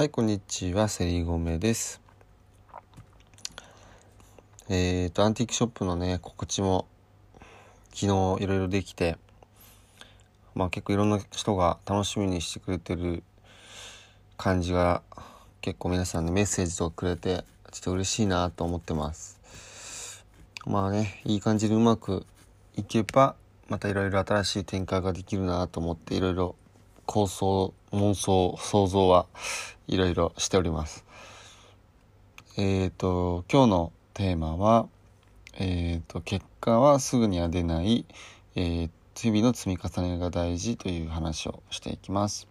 はい、こんにちは、セリゴメです。えっ、と、アンティークショップのね、告知も昨日いろいろできて、まあ結構いろんな人が楽しみにしてくれてる感じが結構皆さんね、メッセージとかくれて、ちょっと嬉しいなと思ってます。まあね、いい感じでうまくいけば、またいろいろ新しい展開ができるなと思って、いろいろ構想、妄想、想像はいろいろしております。えっ、と、今日のテーマは、えっ、と、結果はすぐには出ない、えー日々の積み重ねが大事という話をしていきます。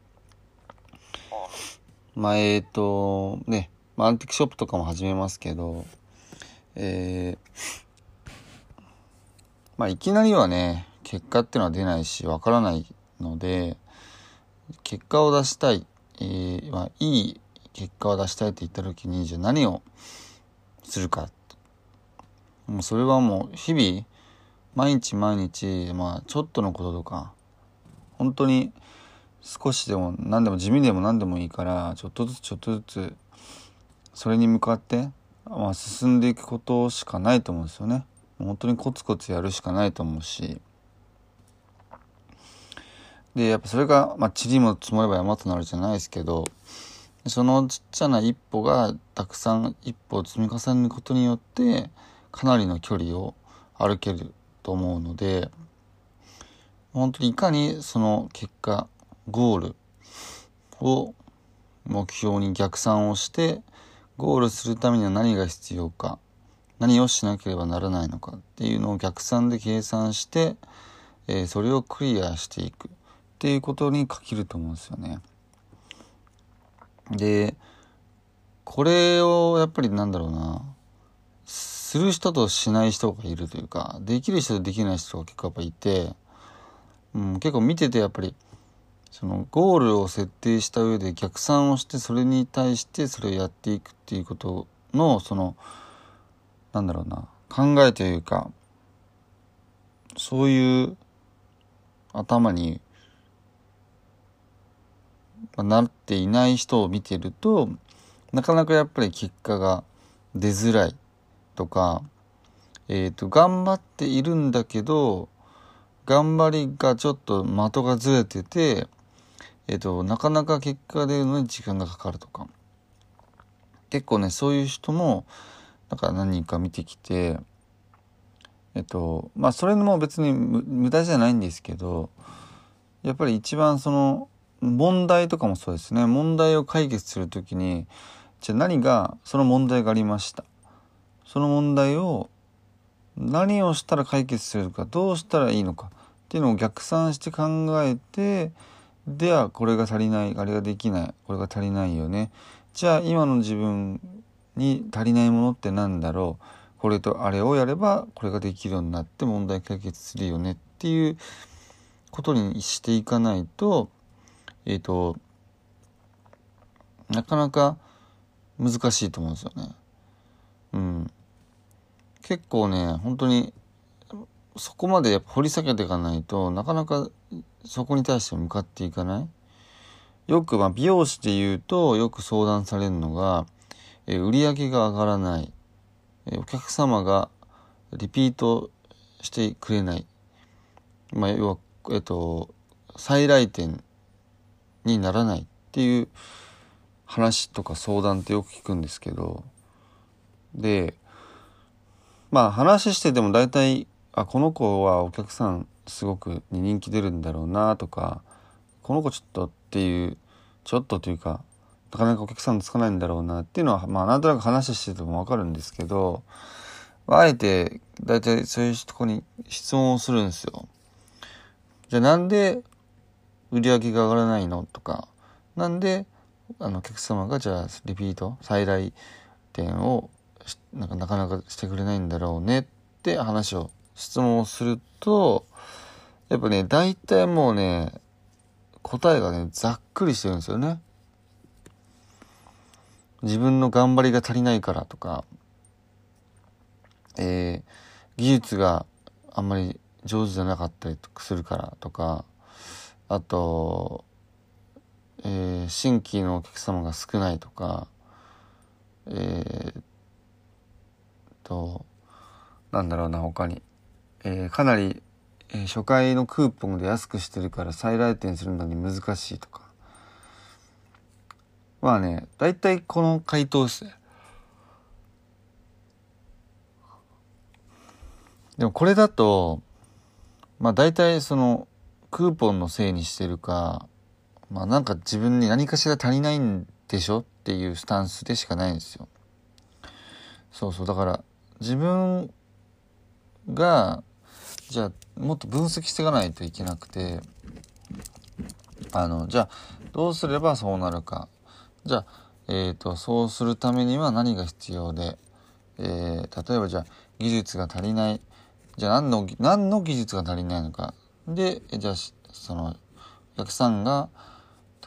まあ、えっ、と、ね、まあ、アンティークショップとかも始めますけど、えーまあ、いきなりはね、結果っていうのは出ないし、わからないので、結果を出したい、えーまあ、いい結果を出したいと言った時にじゃあ何をするかもうそれはもう日々毎日毎日、まあ、ちょっとのこととか本当に少しでも何でも地味でも何でもいいからちょっとずつちょっとずつそれに向かって、まあ、進んでいくことしかないと思うんですよね。本当にコツコツやるしかないと思うし。でやっぱそれが、まあ、塵も積もれば山となるじゃないですけどそのちっちゃな一歩がたくさん一歩を積み重ねることによってかなりの距離を歩けると思うので本当にいかにその結果ゴールを目標に逆算をしてゴールするためには何が必要か何をしなければならないのかっていうのを逆算で計算して、えーそれをクリアしていく。っていうことに限ると思うんですよね。でこれをやっぱりなんだろうなする人としない人がいるというかできる人とできない人が結構やっぱいて、うん、結構見ててやっぱりそのゴールを設定した上で逆算をしてそれに対してそれをやっていくっていうことのそのなんだろうな考えというかそういう頭になっていない人を見てるとなかなかやっぱり結果が出づらいとか、えー、と頑張っているんだけど頑張りがちょっと的がずれてて、えー、となかなか結果が出るのに時間がかかるとか。結構ねそういう人もなんか何人か見てきてえっとまあそれも別に無駄じゃないんですけどやっぱり一番その問題とかもそうですね。問題を解決するときにじゃあ何がその問題がありました。その問題を何をしたら解決するかどうしたらいいのかっていうのを逆算して考えてではこれが足りないあれができないこれが足りないよね。じゃあ今の自分に足りないものって何だろう。これとあれをやればこれができるようになって問題解決するよねっていうことにしていかないとえっ、となかなか難しいと思うんですよね。うん。結構ね本当にそこまでやっぱ掘り下げていかないとなかなかそこに対して向かっていかない。よくま美容師で言うとよく相談されるのが、えー売り上げが上がらない、えーお客様がリピートしてくれない、まあ、要は、えっと、再来店にならないっていう話とか相談ってよく聞くんですけどでまあ話してても大体あこの子はお客さんすごくに人気出るんだろうなとかこの子ちょっとっていうちょっとというかなかなかお客さんつかないんだろうなっていうのはまあなんとなく話してても分かるんですけどあえて大体そういうとこに質問をするんですよ。じゃあなんで売り上げが上がらないの？とか。なんであのお客様がじゃあリピート再来店をなんかなかなかしてくれないんだろうねって話を質問をするとやっぱね大体もうね答えがねざっくりしてるんですよね。自分の頑張りが足りないからとか、えー、技術があんまり上手じゃなかったりするからとか。あと、えー、新規のお客様が少ないとかえー、となんだろうな他に、えー、かなり、えー、初回のクーポンで安くしてるから再来店するのに難しいとか。まあね大体この回答ですね。でもこれだとまあ大体そのクーポンのせいにしてるかまあなんか自分に何かしら足りないんでしょっていうスタンスでしかないんですよ。そうそう。だから自分がじゃあもっと分析していかないといけなくてあのじゃあどうすればそうなるか。じゃあ、えーと、そうするためには何が必要で、えー、例えばじゃあ技術が足りない。じゃあ何の何の技術が足りないのか。でじゃあそのお客さんが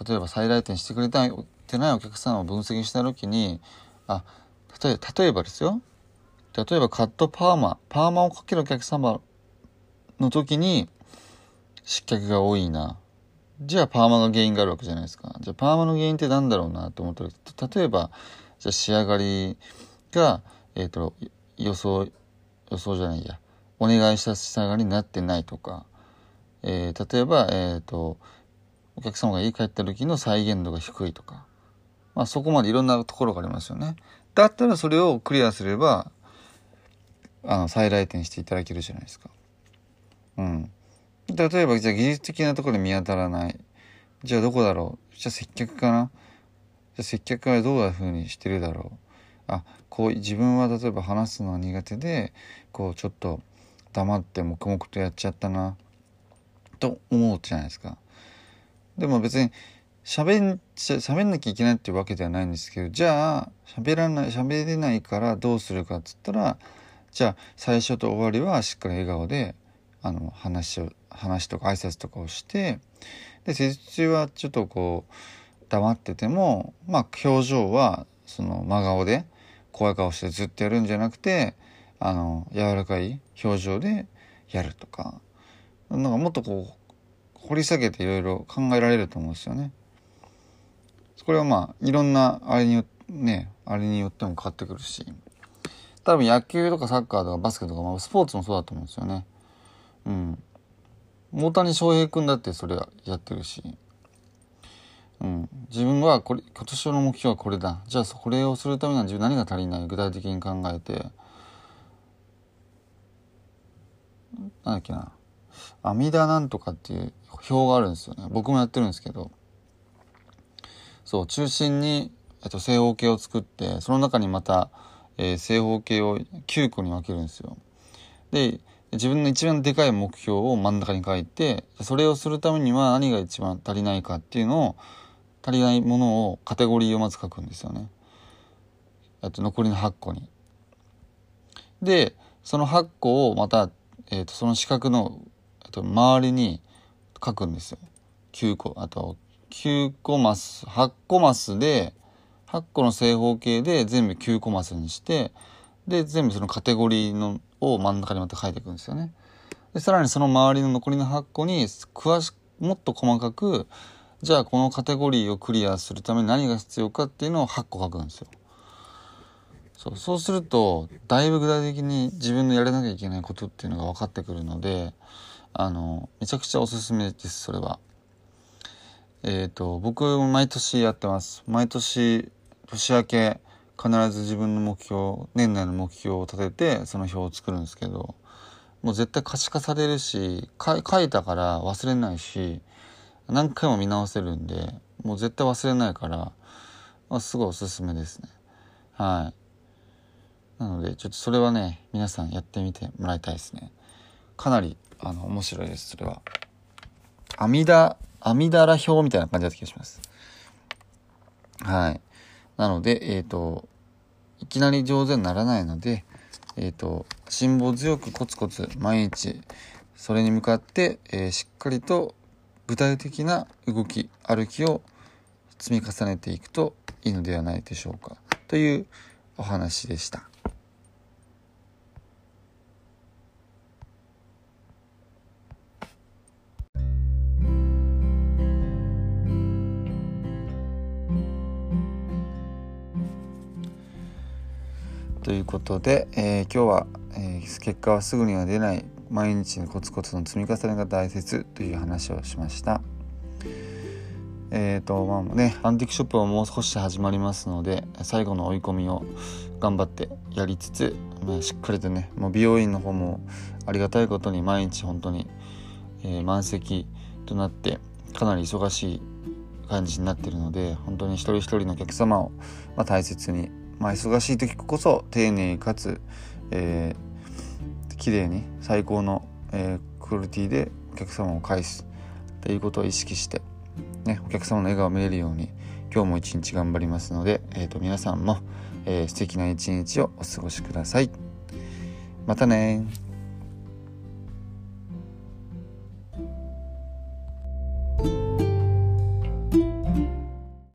例えば再来店してくれたてないお客さんを分析した時にあ例え例えばですよ。例えばカットパーマパーマをかけるお客様の時に失脚が多いな。じゃあパーマが原因があるわけじゃないですか。じゃあパーマの原因って何だろうなと思ったら例えばじゃあ仕上がりがえっ、ー、と予想予想じゃないや。お願いした仕上がりになってないとか、えー、例えばえ、ー、とお客様が家帰った時の再現度が低いとかまあそこまでいろんなところがありますよね。だったらそれをクリアすればあの再来店していただけるじゃないですか。うん。例えばじゃあ技術的なところで見当たらない。じゃあどこだろう？じゃあ接客かな？じゃあ接客はどういうふうにしてるだろう？あこう自分は例えば話すのが苦手でこうちょっと黙って黙々とやっちゃったな。と思うじゃないですか。でも別に喋ん喋んなきゃいけないっていうわけではないんですけどじゃあ喋らない喋れないからどうするかっつったらじゃあ最初と終わりはしっかり笑顔であの話を話とか挨拶とかをしてで施術中はちょっとこう黙っててもまあ表情はその真顔で怖い顔してずっとやるんじゃなくてあの柔らかい表情でやるとか。なんかもっとこう掘り下げていろいろ考えられると思うんですよね。これはまあいろんなあれによねあれによっても変わってくるし多分野球とかサッカーとかバスケとか、まあ、スポーツもそうだと思うんですよね。うん。大谷翔平君だってそれやってるし。うん、自分はこれ今年の目標はこれだじゃあこれをするためには自分何が足りない？具体的に考えてなんだっけな阿弥陀なんとかっていう表があるんですよね僕もやってるんですけどそう中心に、えっと、正方形を作ってその中にまた、えー、正方形を9個に分けるんですよ。で自分の一番でかい目標を真ん中に書いてそれをするためには何が一番足りないかっていうのを足りないものをカテゴリーをまず書くんですよね。あと残りの8個に。でその8個をまた、えーと、その四角の、と周りに書くんですよ。9個あと9個マス8個マスで8個の正方形で全部9個マスにしてで全部そのカテゴリーのを真ん中にまた書いていくんですよね。でさらにその周りの残りの8個に詳しくもっと細かくじゃあこのカテゴリーをクリアするために何が必要かっていうのを8個書くんですよ。そうそうするとだいぶ具体的に自分のやらなきゃいけないことっていうのが分かってくるのであのめちゃくちゃおすすめですそれは。えっ、ー、と、僕も毎年やってます。毎年、年明け、必ず自分の目標、年内の目標を立てて、その表を作るんですけど、もう絶対可視化されるし、書いたから忘れないし、何回も見直せるんで、もう絶対忘れないから、まあ、すごいおすすめですね。はい。なので、ちょっとそれはね、皆さんやってみてもらいたいですね。かなり、あの、面白いです、それは。阿弥陀阿弥陀羅表みたいな感じだった気がします。はいなのでえっ、ー、といきなり上手にならないのでえっ、ー、と辛抱強くコツコツ毎日それに向かって、えー、しっかりと具体的な動き歩きを積み重ねていくといいのではないでしょうかというお話でした。ということで、えー、今日は、えー、結果はすぐには出ない毎日のコツコツの積み重ねが大切という話をしました。えっ、ー、とまあねアンティークショップはもう少し始まりますので最後の追い込みを頑張ってやりつつ、まあ、しっかりとねもう美容院の方もありがたいことに毎日本当に、えー、満席となってかなり忙しい感じになってるので本当に一人一人のお客様を、まあ、大切にまあ、忙しい時こそ丁寧かつ、えー、綺麗に最高の、えー、クオリティでお客様を返すということを意識して、ね、お客様の笑顔を見れるように今日も一日頑張りますので、えーと、皆さんも、えー、素敵な一日をお過ごしください。またね